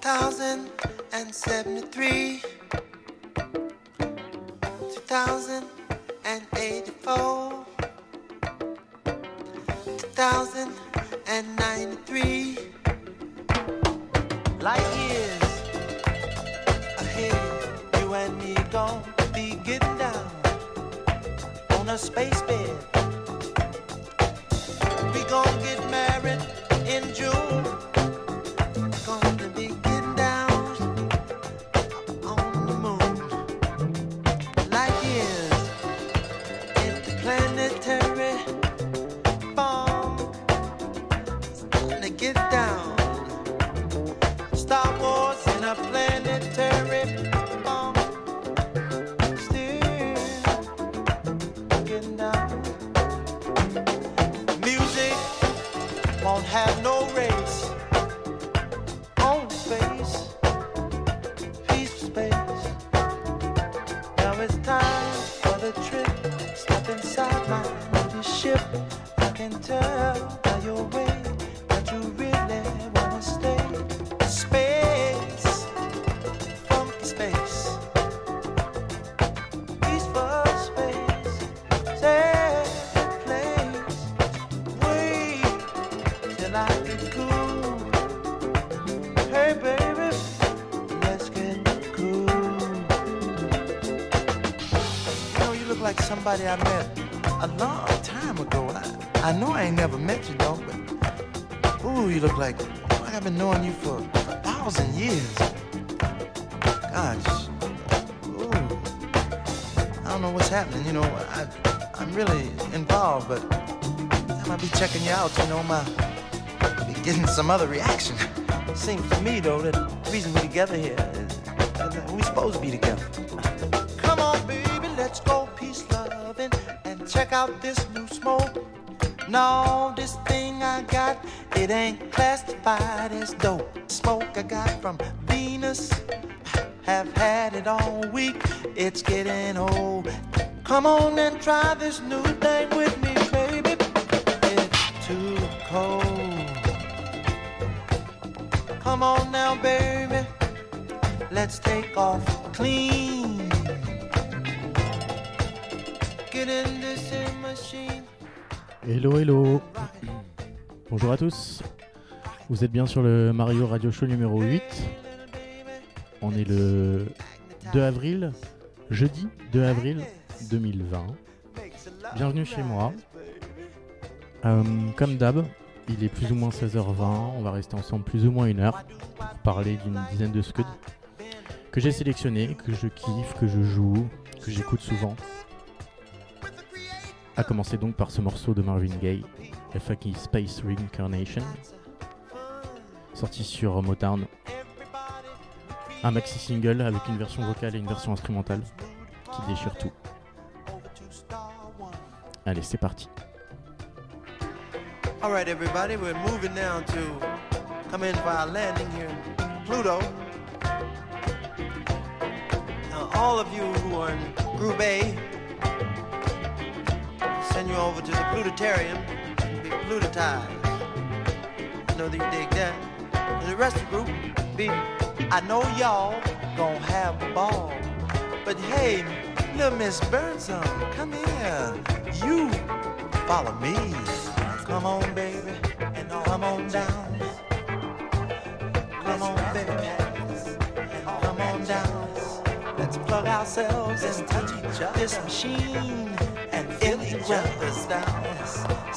thousand and seventy-three, two thousand and eighty-four, two thousand and ninety-three. Light years ahead, you and me gon' be getting down on a space bed. Really involved, but I might be checking you out. You know, my be getting some other reaction. Seems to me though that the reason we're together here is that we supposed to be together. Come on, baby, let's go peace loving and check out this new smoke. No, this thing I got, it ain't classified as dope. Smoke I got from Venus, have had it all week. It's getting old. Come on and try this new thing with me, baby. It's too cold. Come on now, baby. Let's take off clean. This in machine. Hello, hello. Bonjour à tous. Vous êtes bien sur le Mario Radio Show numéro 8. On est le 2 avril, jeudi 2 avril 2020. Bienvenue chez moi. Euh, comme d'hab, il est plus ou moins 16h20. On va rester ensemble plus ou moins une heure pour parler d'une dizaine de scuds que j'ai sélectionnés, que je kiffe, que je joue, que j'écoute souvent. A commencer donc par ce morceau de Marvin Gaye, FAQ Space Reincarnation, sorti sur Motown. Un maxi single avec une version vocale et une version instrumentale qui déchire tout. Allez, c'est parti. All right, everybody, we're moving now to come in for our landing here in Pluto. Now, all of you who are in Group A, send you over to the Plutotarium and be plutotized. I know that you dig that. And the rest of the group, be, I know y'all gonna have a ball. But hey, little Miss Burnsome, come here. You follow me. Come on, baby, and come on down. Come on, baby, come on down. Let's plug ourselves and touch each other. This machine and feel each other's down.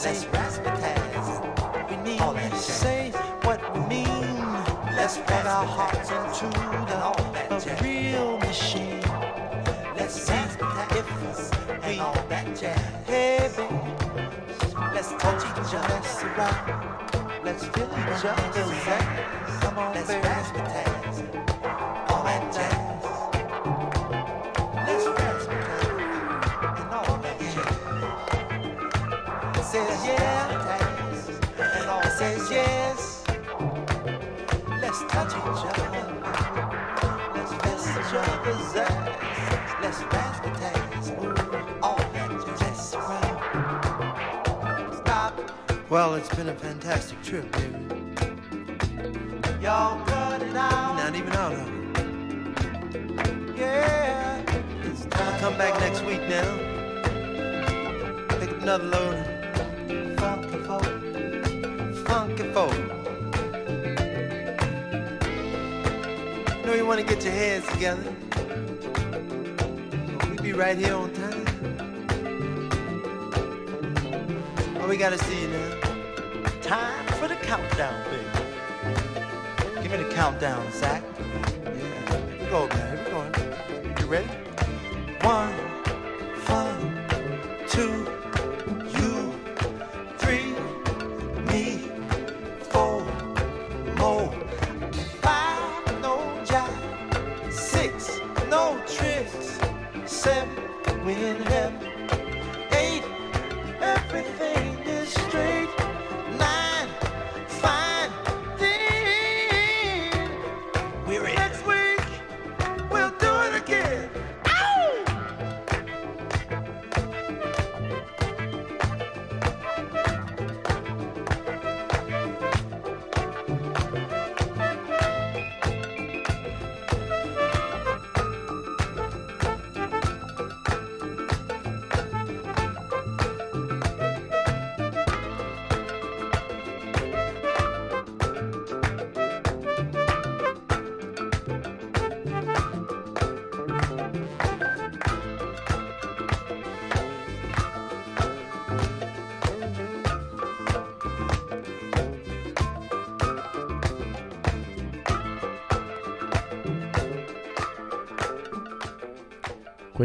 Let's raspberries. We need to say what we mean. Let's plug our hearts into the, the real machine. Let's see if we Hey, baby. Let's touch each other. Let's surround. Let's feel each other's ass. Come on, Let's baby. All that jazz. Let's raspberry. And all that jazz. It says yeah. And all says yes. Let's touch each other. Let's feel each other's ass. Well, it's been a fantastic trip, baby. Y'all cut it out. Not even out of it. Yeah. It's time. Come back next week now. Pick up another load. Funky folk. Funky folk. You know you want to get your heads together. We'll be right here on time. Oh, we gotta see you now. Time for the countdown, baby. Give me the countdown, Zach. Yeah, here we go, man. Here we go. You ready? One, one, two, you, three, me, four, more, five, no jive, six, no tricks, seven, we in heaven,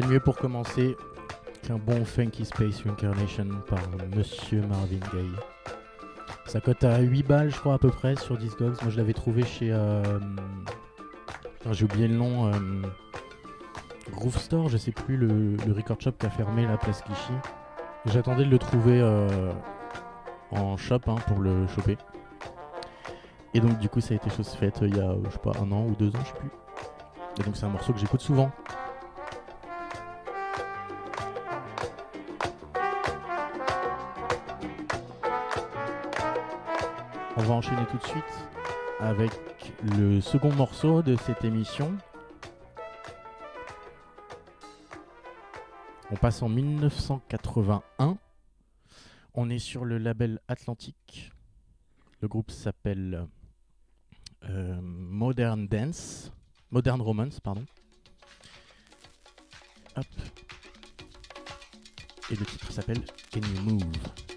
Mieux pour commencer qu'un bon Funky Space Reincarnation par Monsieur Marvin Gaye Ça cote à 8 balles, je crois, à peu près sur Discogs. Moi, je l'avais trouvé chez. euh, putain, J'ai oublié le nom. euh, Groove Store, je sais plus, le, le record shop qui a fermé la place Clichy. J'attendais de le trouver euh, en shop hein, pour le choper. Et donc, du coup, ça a été chose faite il y a, je sais pas, un an ou deux ans, je sais plus. Et donc, c'est un morceau que j'écoute souvent. On va enchaîner tout de suite avec le second morceau de cette émission. On passe en 1981. On est sur le label Atlantique. Le groupe s'appelle euh, Modern Dance. Modern Romance, pardon. Et le titre s'appelle Can You Move?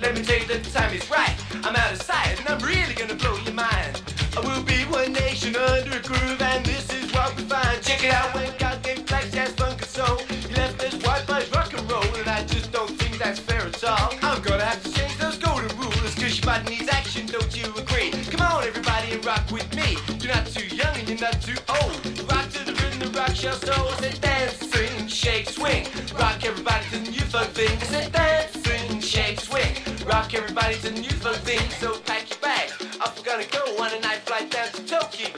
Let me tell you that the time is right. I'm out of sight, and I'm really gonna blow your mind. I will be one nation under a groove, and this is what we find. Check it out when God gave black jazz, funk, and soul. He left us white boys rock and roll, and I just don't think that's fair at all. I'm gonna have to change those golden rules, cause your body needs action, don't you agree? Come on, everybody, and rock with me. You're not too young and you're not too old. Rock to the rhythm, the rock your soul. Say dance, swing, shake, swing. Rock everybody to the new folk thing. Say dance. Rock everybody to the new folk thing. So pack your bags. Off we're gonna go on a night flight down to Tokyo.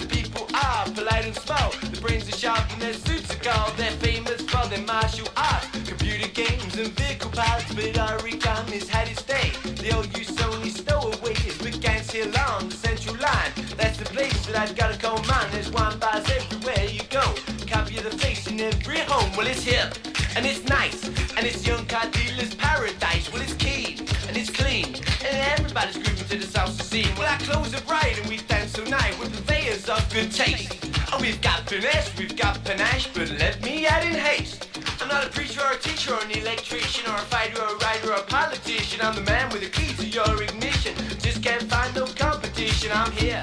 The people are polite and small. The brains are sharp and their suits are gold. They're famous for their martial arts, computer games and vehicle parts. But origami's had its day. The old use only stowaways began here along the central line. That's the place that I've gotta call mine. There's wine bars everywhere you go. Copy of the face in every home. Well, it's hip and it's nice and it's young car dealer's paradise. Well, it's We're of good taste. Oh, we've got finesse, we've got panache, but let me add in haste. I'm not a preacher or a teacher or an electrician or a fighter or a writer or a politician. I'm the man with the key to your ignition. Just can't find no competition. I'm here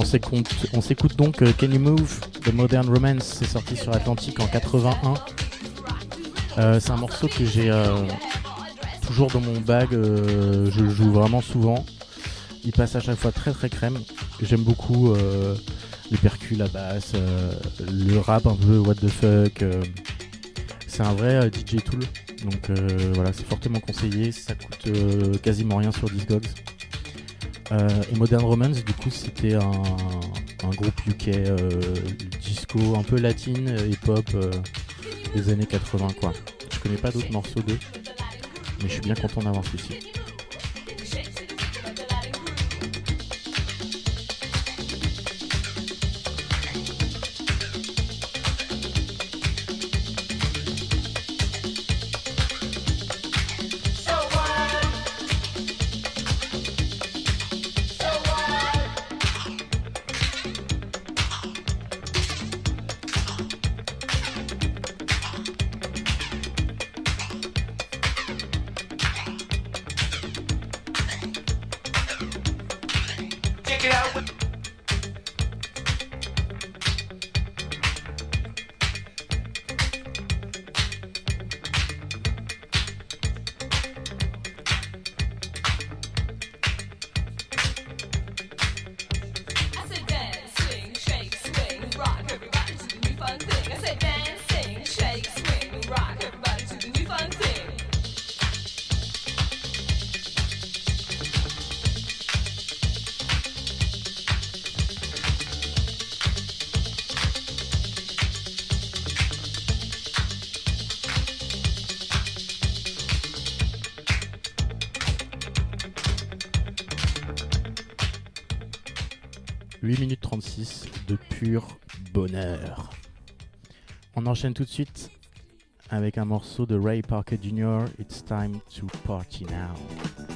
On s'écoute, on s'écoute donc euh, Can You Move de Modern Romance, c'est sorti sur Atlantique en 81. Euh, c'est un morceau que j'ai euh, toujours dans mon bag, je le joue vraiment souvent. Il passe à chaque fois très très crème. J'aime beaucoup les percus, la basse, le rap un peu what the fuck. c'est un vrai DJ tool, donc voilà, c'est fortement conseillé. Ça coûte quasiment rien sur Discogs. Euh, et Modern Romance, du coup, c'était un, un groupe UK euh, disco un peu latine, euh, hip-hop euh, des années 80, quoi. Je connais pas d'autres morceaux d'eux, mais je suis bien content d'avoir celui-ci. So 8 minutes 36 de pur bonheur. On enchaîne tout de suite avec un morceau de Ray Parker Jr. It's time to party now.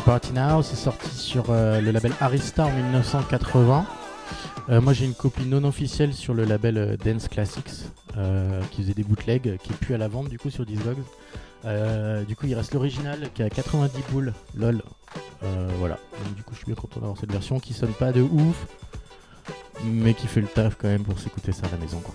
Party Now, c'est sorti sur euh, le label Arista en 1980. Euh, moi j'ai une copie non officielle sur le label euh, Dance Classics qui faisait des bootlegs, qui est plus à la vente du coup sur Discogs. du coup il reste l'original qui a 90 boules, lol. voilà, du coup je suis bien content d'avoir cette version qui sonne pas de ouf, mais qui fait le taf quand même pour s'écouter ça à la maison quoi.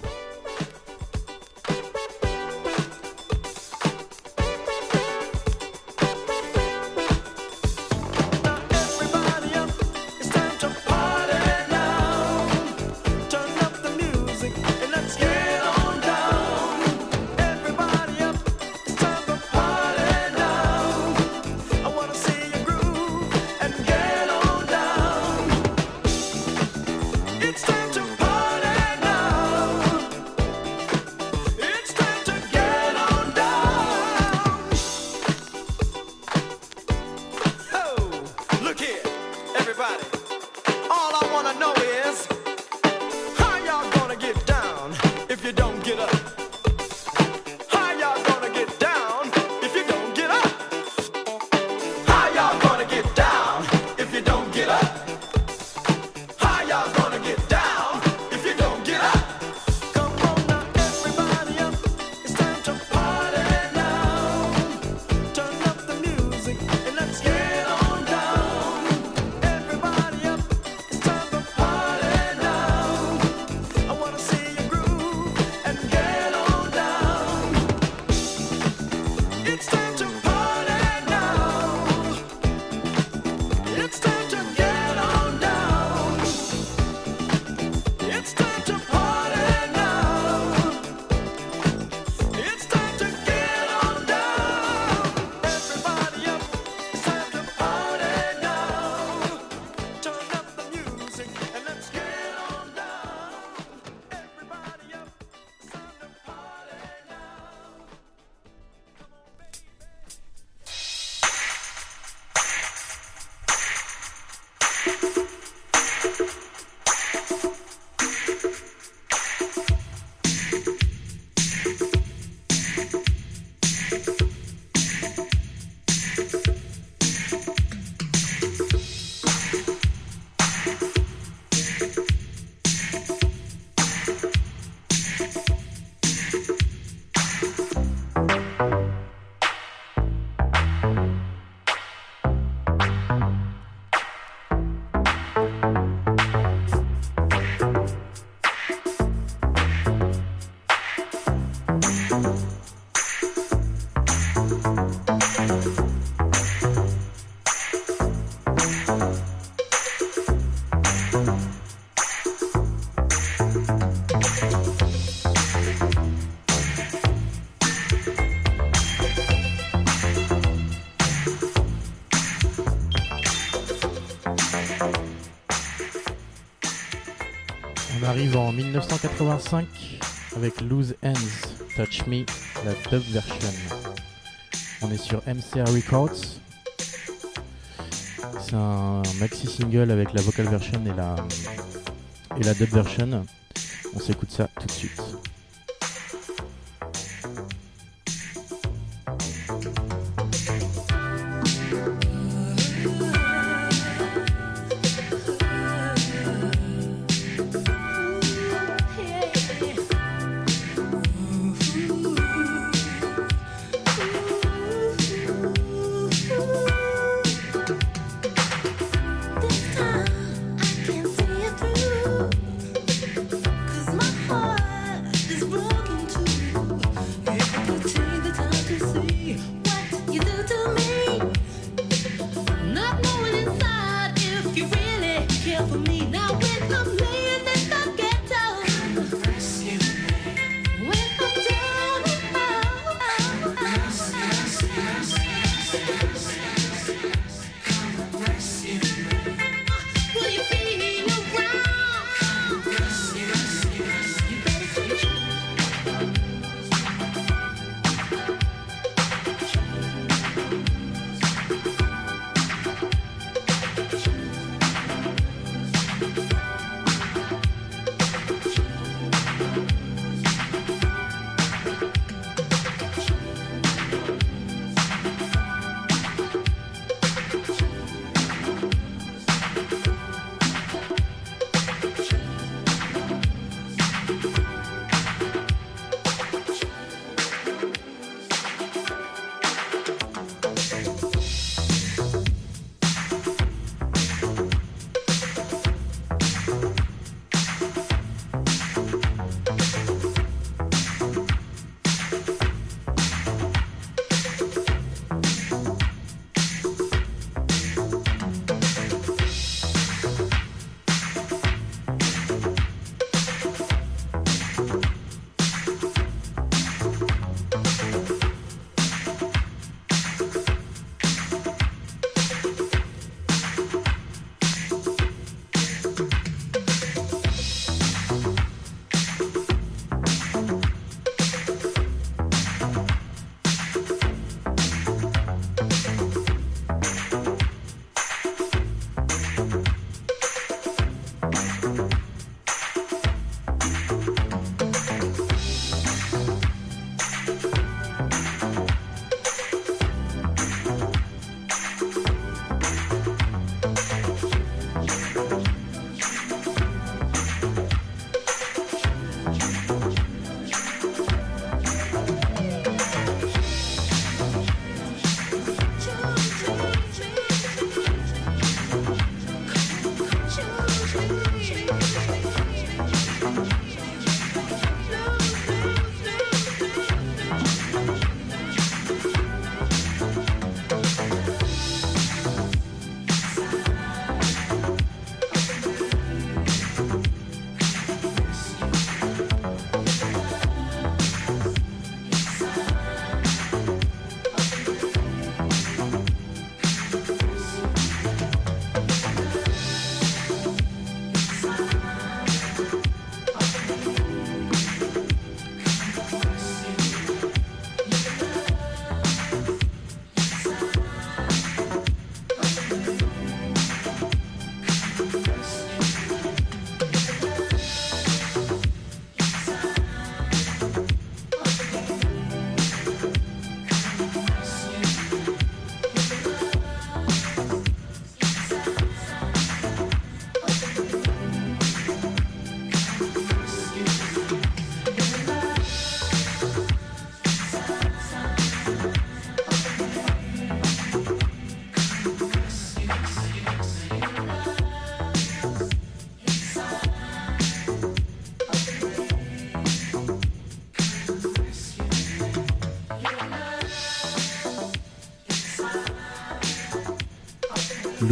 avec Loose Ends Touch Me, la dub version. On est sur MCR Records. C'est un maxi single avec la vocal version et la, et la dub version. On s'écoute ça tout de suite.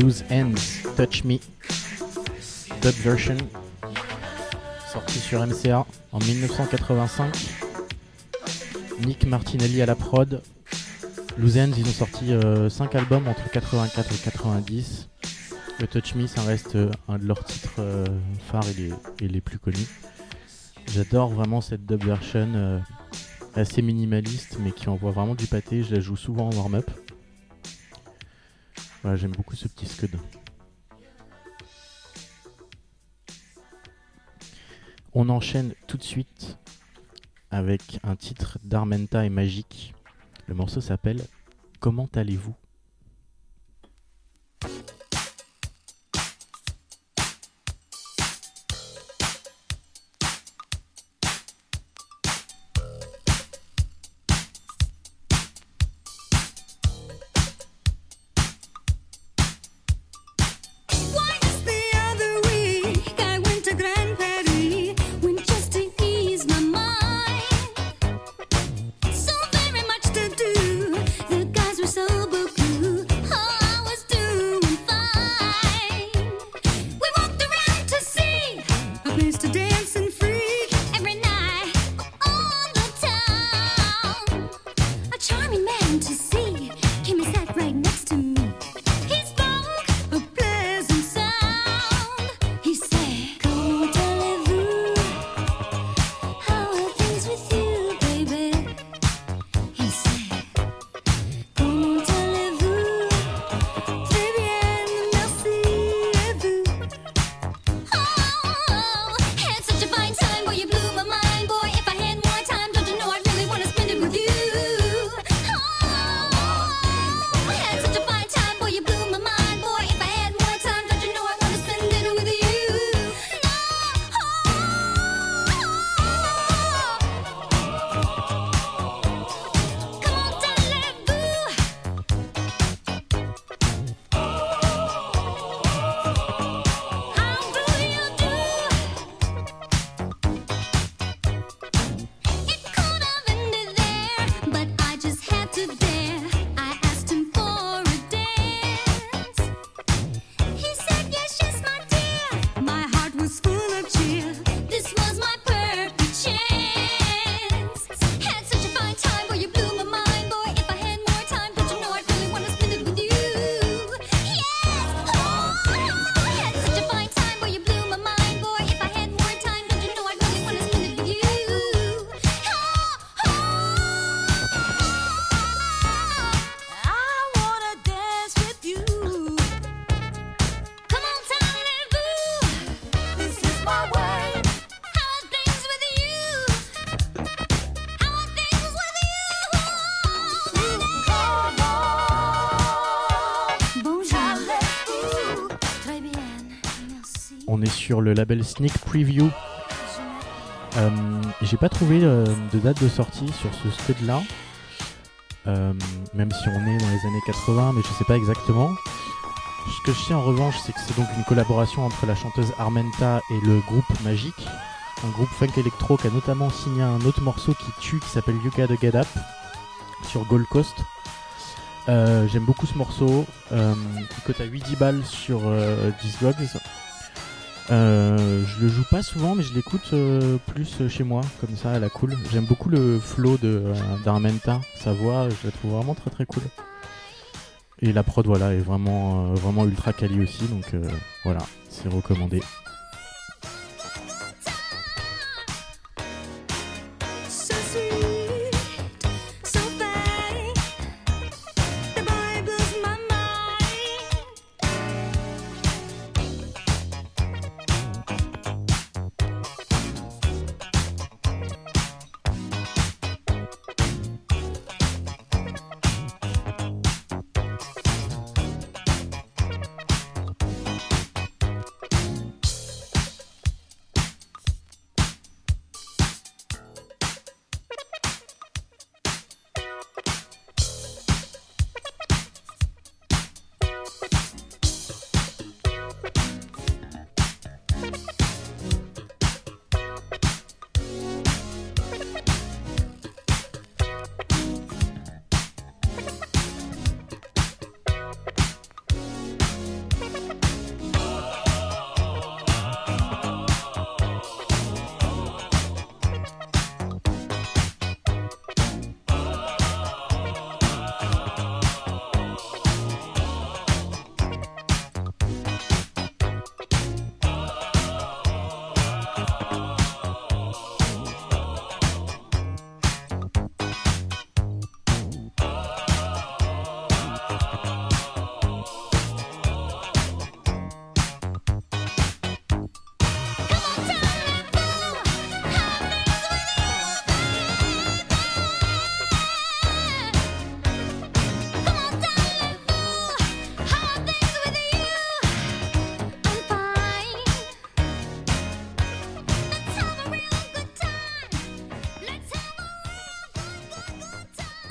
Loose Ends, Touch Me, dub version, sorti sur MCA en 1985. Nick Martinelli à la prod. Loose Ends, ils ont sorti 5 albums entre 84 et 90. Le Touch Me, ça reste euh, un de leurs titres euh, phares et les, plus connus. J'adore vraiment cette dub version euh, assez minimaliste mais qui envoie vraiment du pâté. Je la joue souvent en warm-up. J'aime beaucoup ce petit scud. On enchaîne tout de suite avec un titre d'Armenta et Magique. Le morceau s'appelle Comment allez-vous? Label Sneak Preview. Euh, J'ai pas trouvé euh, de date de sortie sur ce scud là. Euh, même si on est dans les années 80, mais je sais pas exactement. Ce que je sais en revanche, c'est que c'est donc une collaboration entre la chanteuse Armenta et le groupe Magic, un groupe funk électro qui a notamment signé un autre morceau qui tue qui s'appelle Gotta Get Up sur Gold Coast. J'aime beaucoup ce morceau. Il cote à 8-10 balles sur euh, Discogs. Euh, je le joue pas souvent, mais je l'écoute euh, plus chez moi, comme ça, à la cool. J'aime beaucoup le flow euh, d'Armenta, sa voix, je la trouve vraiment très très cool. Et la prod, voilà, est vraiment, euh, vraiment ultra quali aussi, donc voilà, c'est recommandé.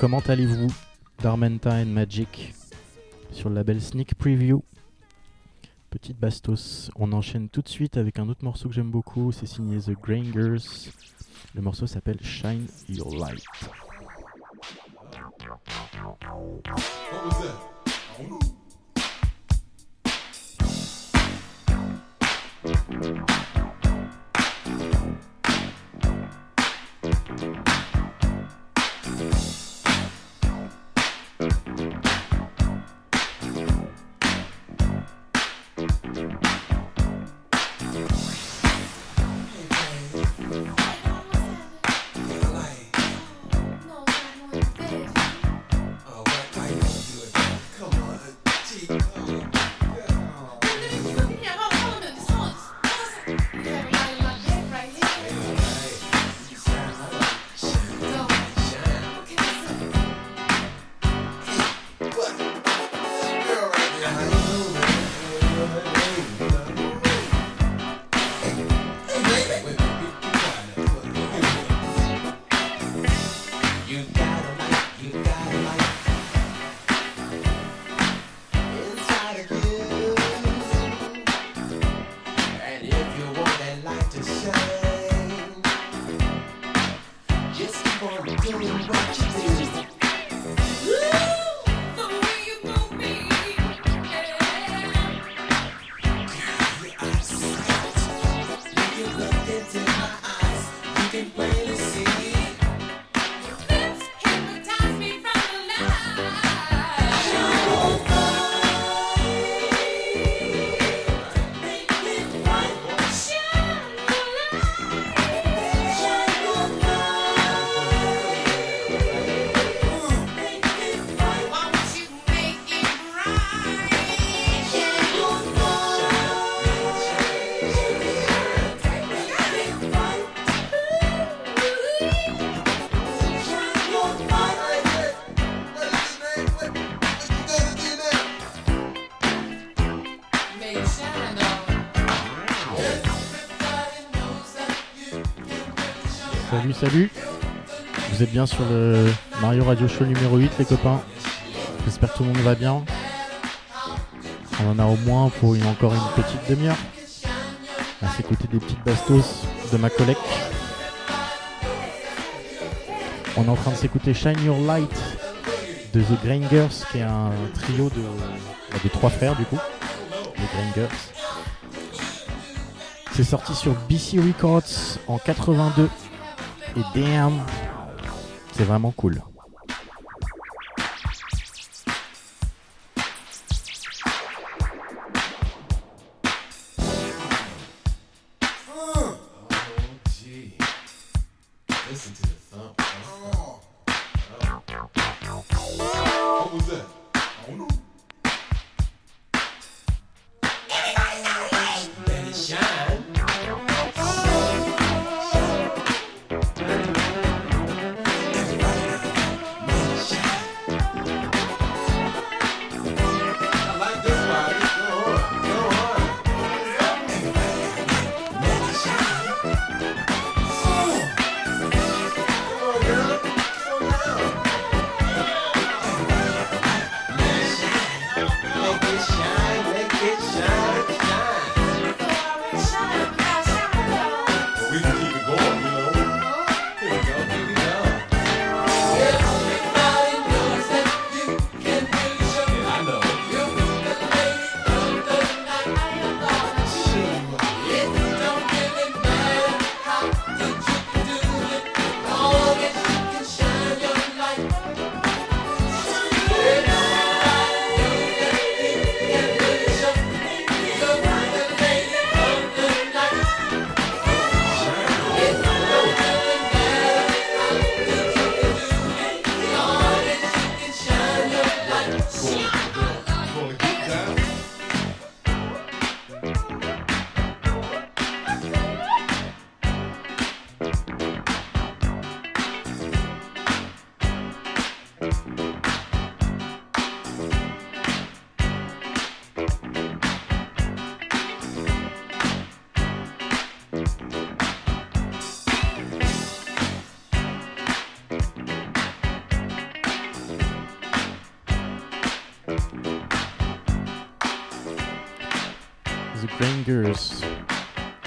Comment allez-vous Darmenta and Magic sur le label Sneak Preview? Petite bastos. On enchaîne tout de suite avec un autre morceau que j'aime beaucoup. C'est signé The Grangers. Le morceau s'appelle Shine Your Light. Salut, Vous êtes bien sur le Mario Radio Show numéro 8, les copains. J'espère que tout le monde va bien. On en a au moins pour une, encore une petite demi-heure. À s'écouter des petites bastos de ma collègue. On est en train de s'écouter Shine Your Light de The Grangers, qui est un trio de, bah, de trois frères du coup. Les Grangers. C'est sorti sur BC Records en 82. Et damn, c'est vraiment cool.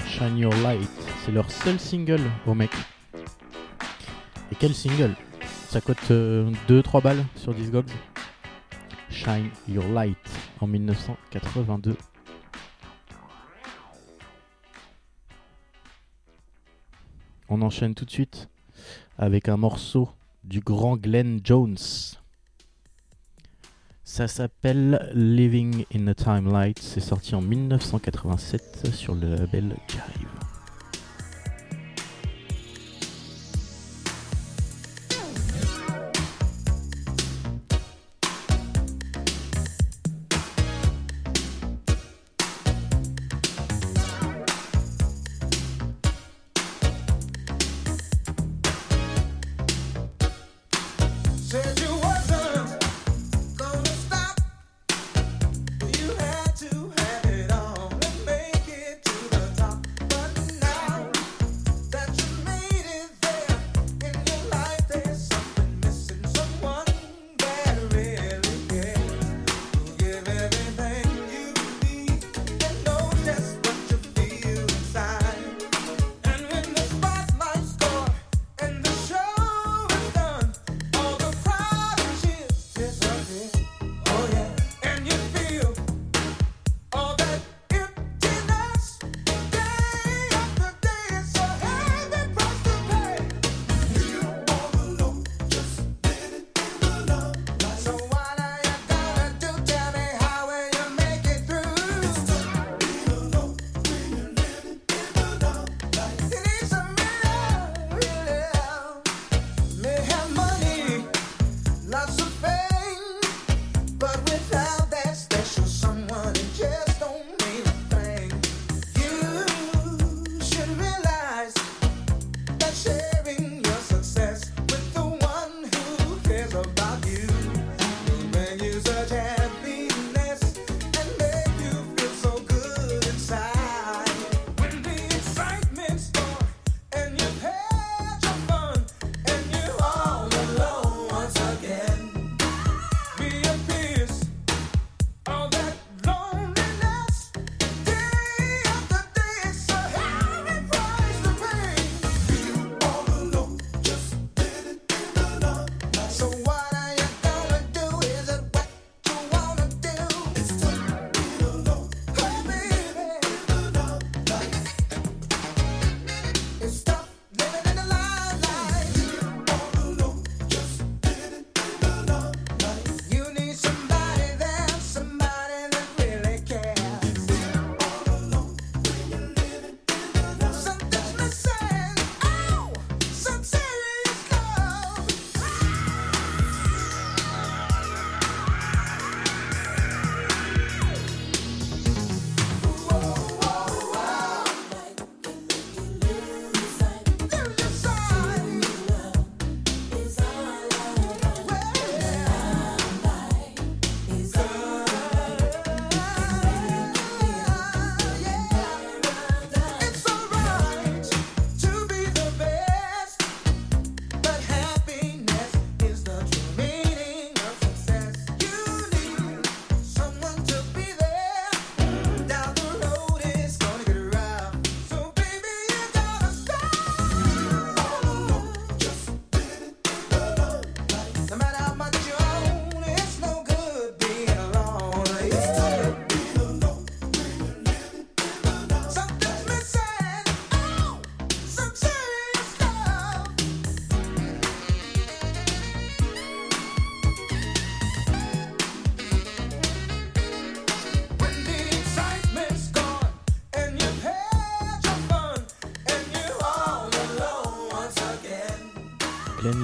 Shine Your Light. C'est leur seul single au mec. Et quel single? Ça coûte euh, 2-3 balles sur Discogs. Shine Your Light en 1982. On enchaîne tout de suite avec un morceau du grand Glenn Jones. Ça s'appelle Living in a Time Light. C'est sorti en 1987 sur le label Jive.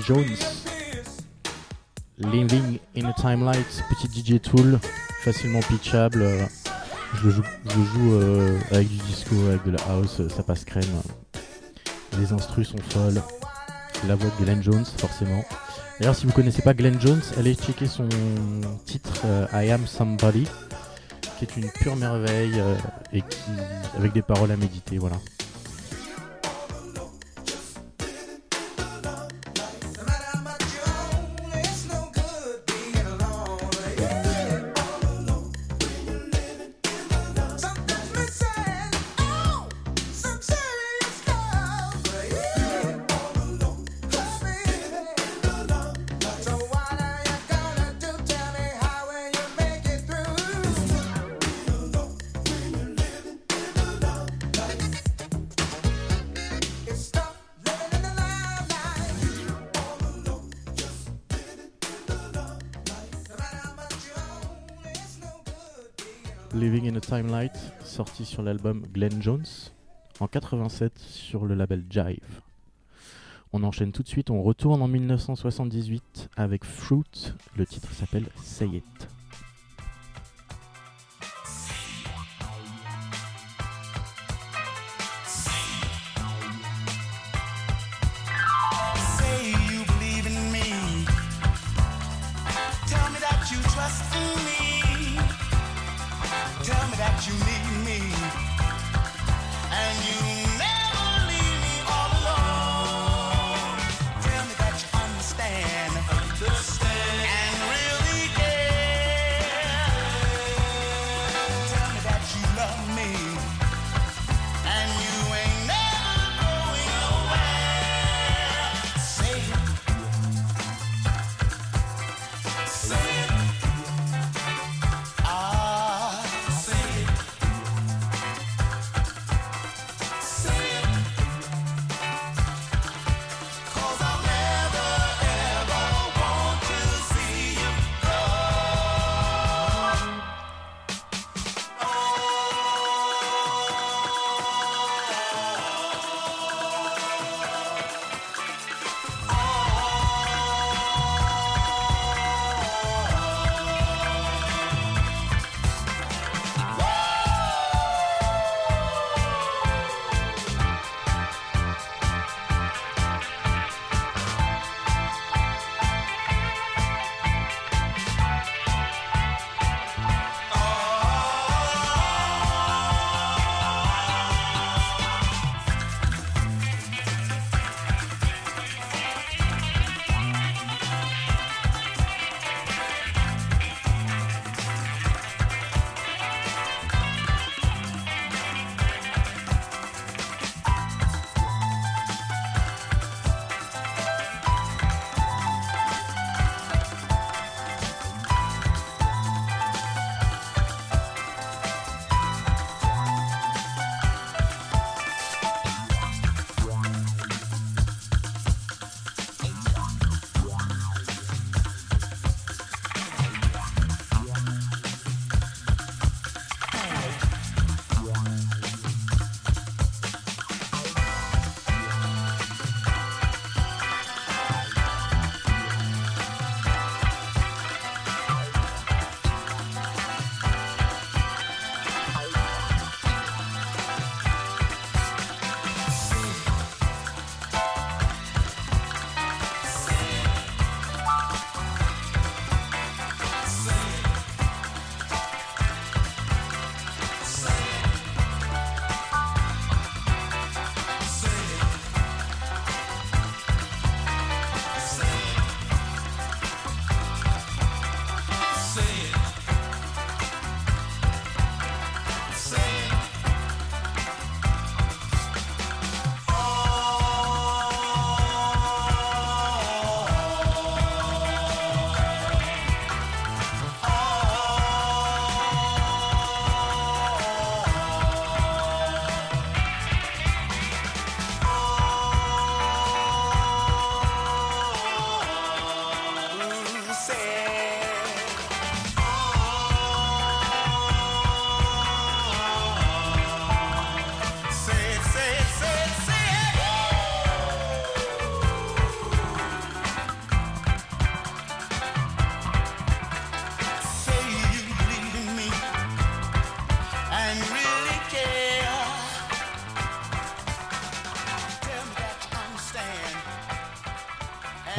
Jones. Living in a Timelight, petit DJ Tool, facilement pitchable. Je le joue, euh, avec du disco, avec de la house, ça passe crème. Les instrus sont folles. La voix de Glenn Jones, forcément. D'ailleurs, si vous connaissez pas Glenn Jones, allez checker son titre euh, I Am Somebody, qui est une pure merveille euh, et avec des paroles à méditer, voilà. Sur l'album Glenn Jones en 87 sur le label Jive. On enchaîne tout de suite, on retourne en 1978 avec Fruit, le titre s'appelle Say It.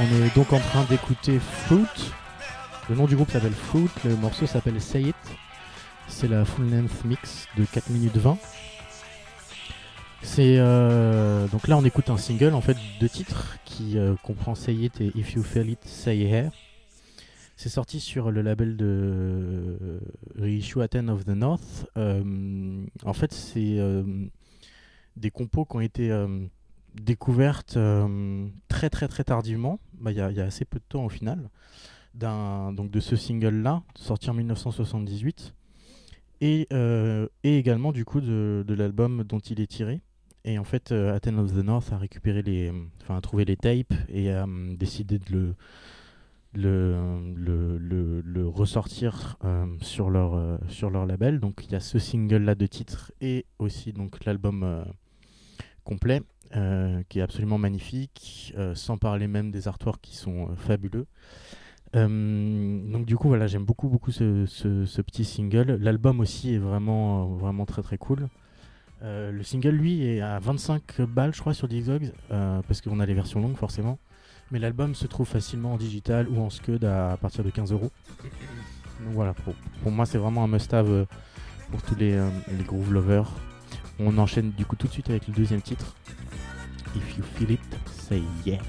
On est donc en train d'écouter Fruit. Le nom du groupe s'appelle Fruit, le morceau s'appelle Say It. C'est la full length mix de 4 minutes 20. C'est euh, donc là on écoute un single en fait deux titres qui euh, comprend Say It et If You Feel It Say Here. C'est sorti sur le label de Reissue Aten of the North. Euh, en fait c'est des compos qui ont été découvertes euh, très très très tardivement. Bah, Il y, a- il y a assez peu de temps au final donc de ce single là sorti en 1978 et, euh, et également du coup de, l'album dont il est tiré. Et en fait, euh, of the North a récupéré les, enfin a trouvé les tapes et a hum, décidé de le le, ressortir euh, sur, leur, euh, sur leur label. Donc il y a ce single-là de titre et aussi donc l'album complet euh, qui est absolument magnifique, euh, sans parler même des artworks qui sont euh, fabuleux. Donc du coup voilà j'aime beaucoup beaucoup ce, petit single. L'album aussi est vraiment vraiment très très cool. Le single lui est à 25 balles je crois sur Discogs parce qu'on a les versions longues forcément. Mais l'album se trouve facilement en digital ou en scud à, partir de 15 euros. Donc voilà pour, moi c'est vraiment un must-have pour tous les groove lovers. On enchaîne du coup tout de suite avec le deuxième titre. If you feel it, say yeah.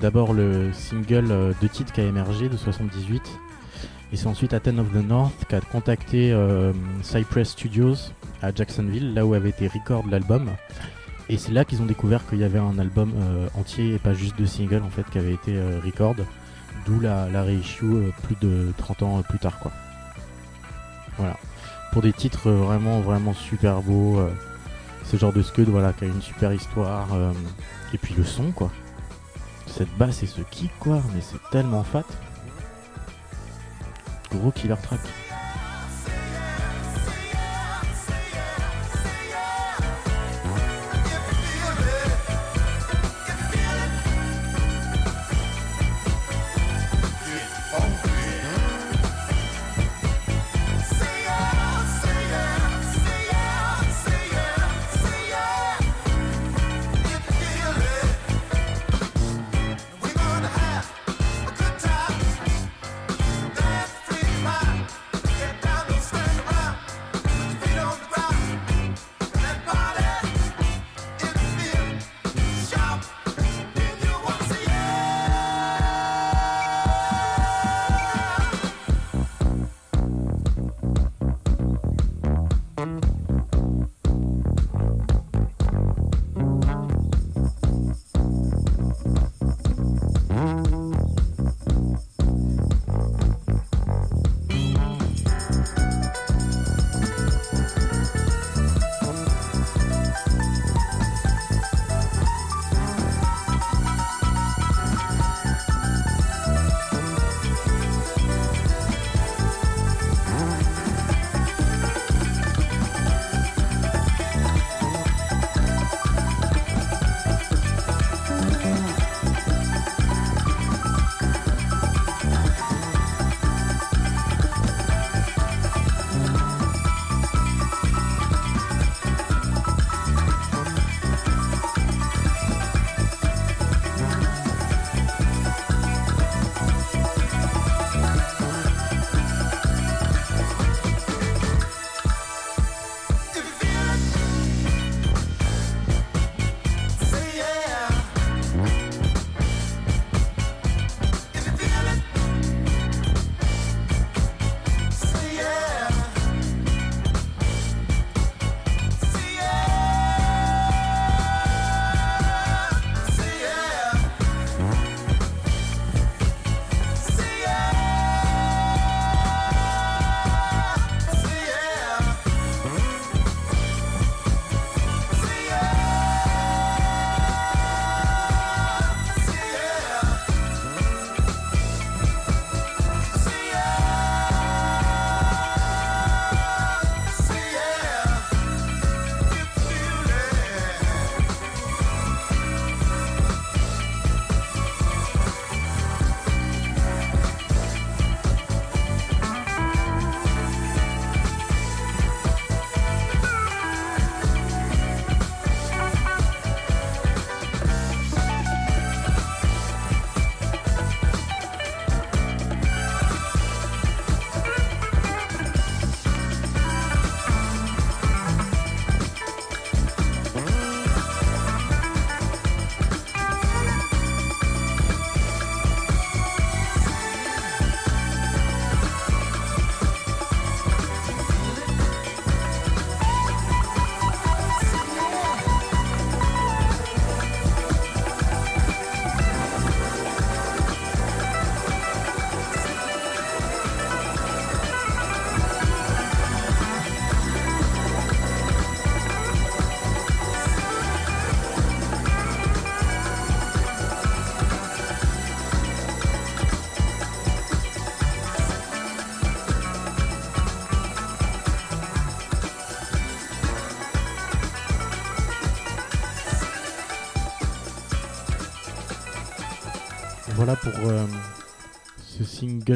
D'abord le single euh, de titre qui a émergé de 78. Et c'est ensuite Aten of the North qui a contacté euh, Cypress Studios à Jacksonville, là où avait été record l'album. Et c'est là qu'ils ont découvert qu'il y avait un album euh, entier et pas juste deux singles en fait qui avait été record. D'où la, la reissue plus de 30 ans plus tard quoi. Voilà. Pour des titres vraiment vraiment super beaux. ce genre de scud voilà qui a une super histoire et puis le son quoi cette basse et ce kick quoi mais c'est tellement fat. Gros killer track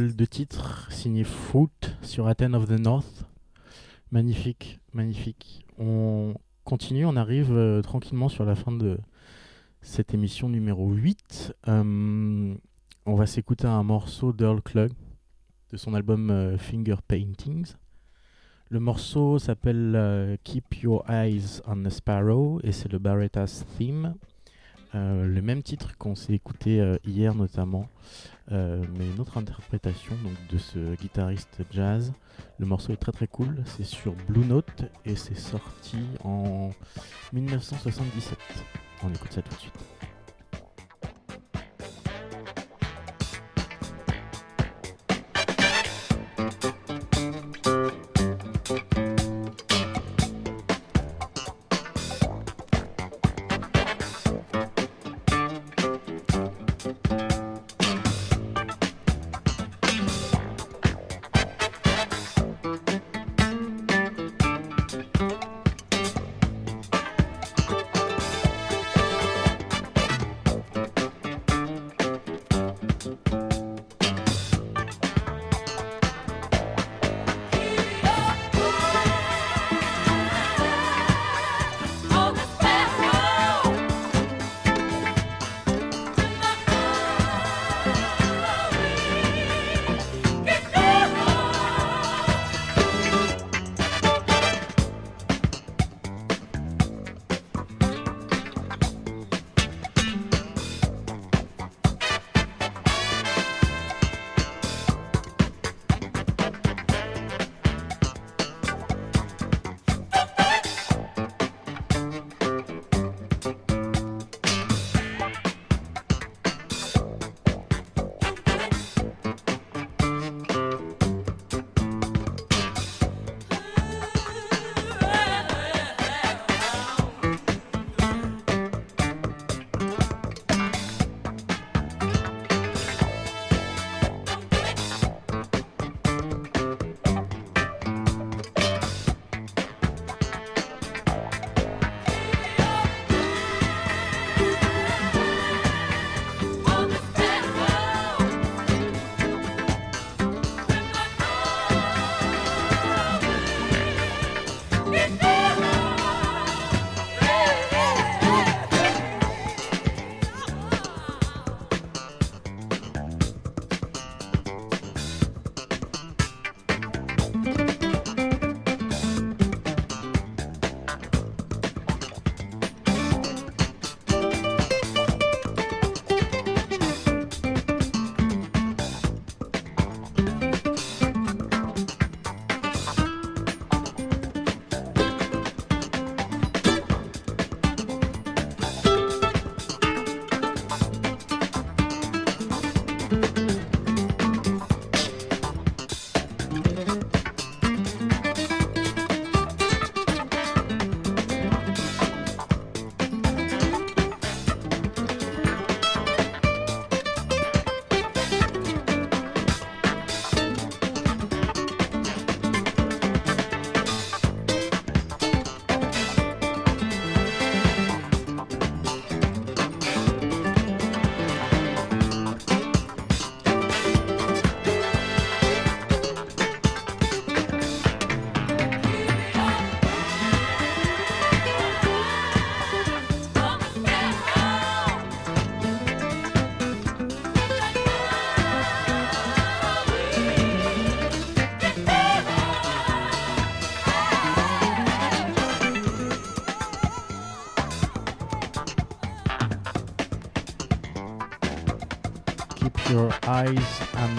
de titre signé Fruit sur Athens of the North. Magnifique, magnifique. On continue, on arrive euh, tranquillement sur la fin de cette émission numéro 8. Euh, on va s'écouter un morceau d'Earl Klug de son album euh, Finger Paintings. Le morceau s'appelle Keep Your Eyes on the Sparrow et c'est le Barretta's Theme. Euh, le même titre qu'on s'est écouté euh, hier notamment, euh, mais une autre interprétation donc, de ce guitariste jazz. Le morceau est très très cool, c'est sur Blue Note et c'est sorti en 1977. On écoute ça tout de suite.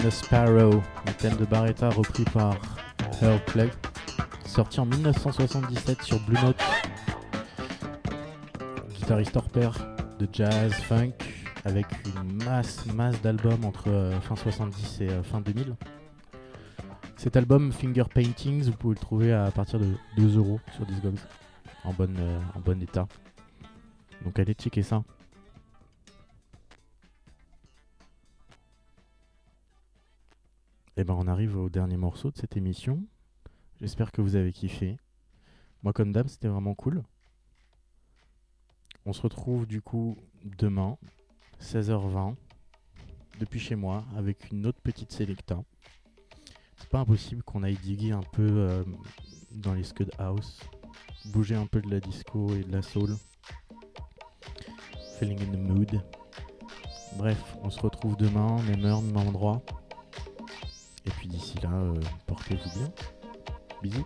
The Sparrow, le thème de Barretta repris par Earl Plug, sorti en 1977 sur Blue Note. Guitariste hors pair de jazz, funk, avec une masse, masse d'albums entre euh, fin 70 et euh, fin 2000. Cet album Finger Paintings, vous pouvez le trouver à partir de 2 euros sur Discogs, en, bonne, euh, en bon état. Donc allez checker ça. Et ben on arrive au dernier morceau de cette émission. J'espère que vous avez kiffé. Moi comme d'hab c'était vraiment cool. On se retrouve du coup demain, 16h20, depuis chez moi avec une autre petite Selecta. C'est pas impossible qu'on aille diguer un peu euh, dans les Scud House, bouger un peu de la disco et de la soul. Feeling in the mood. Bref, on se retrouve demain, même heure, même endroit. Et puis d'ici là, euh, portez-vous bien. Bisous.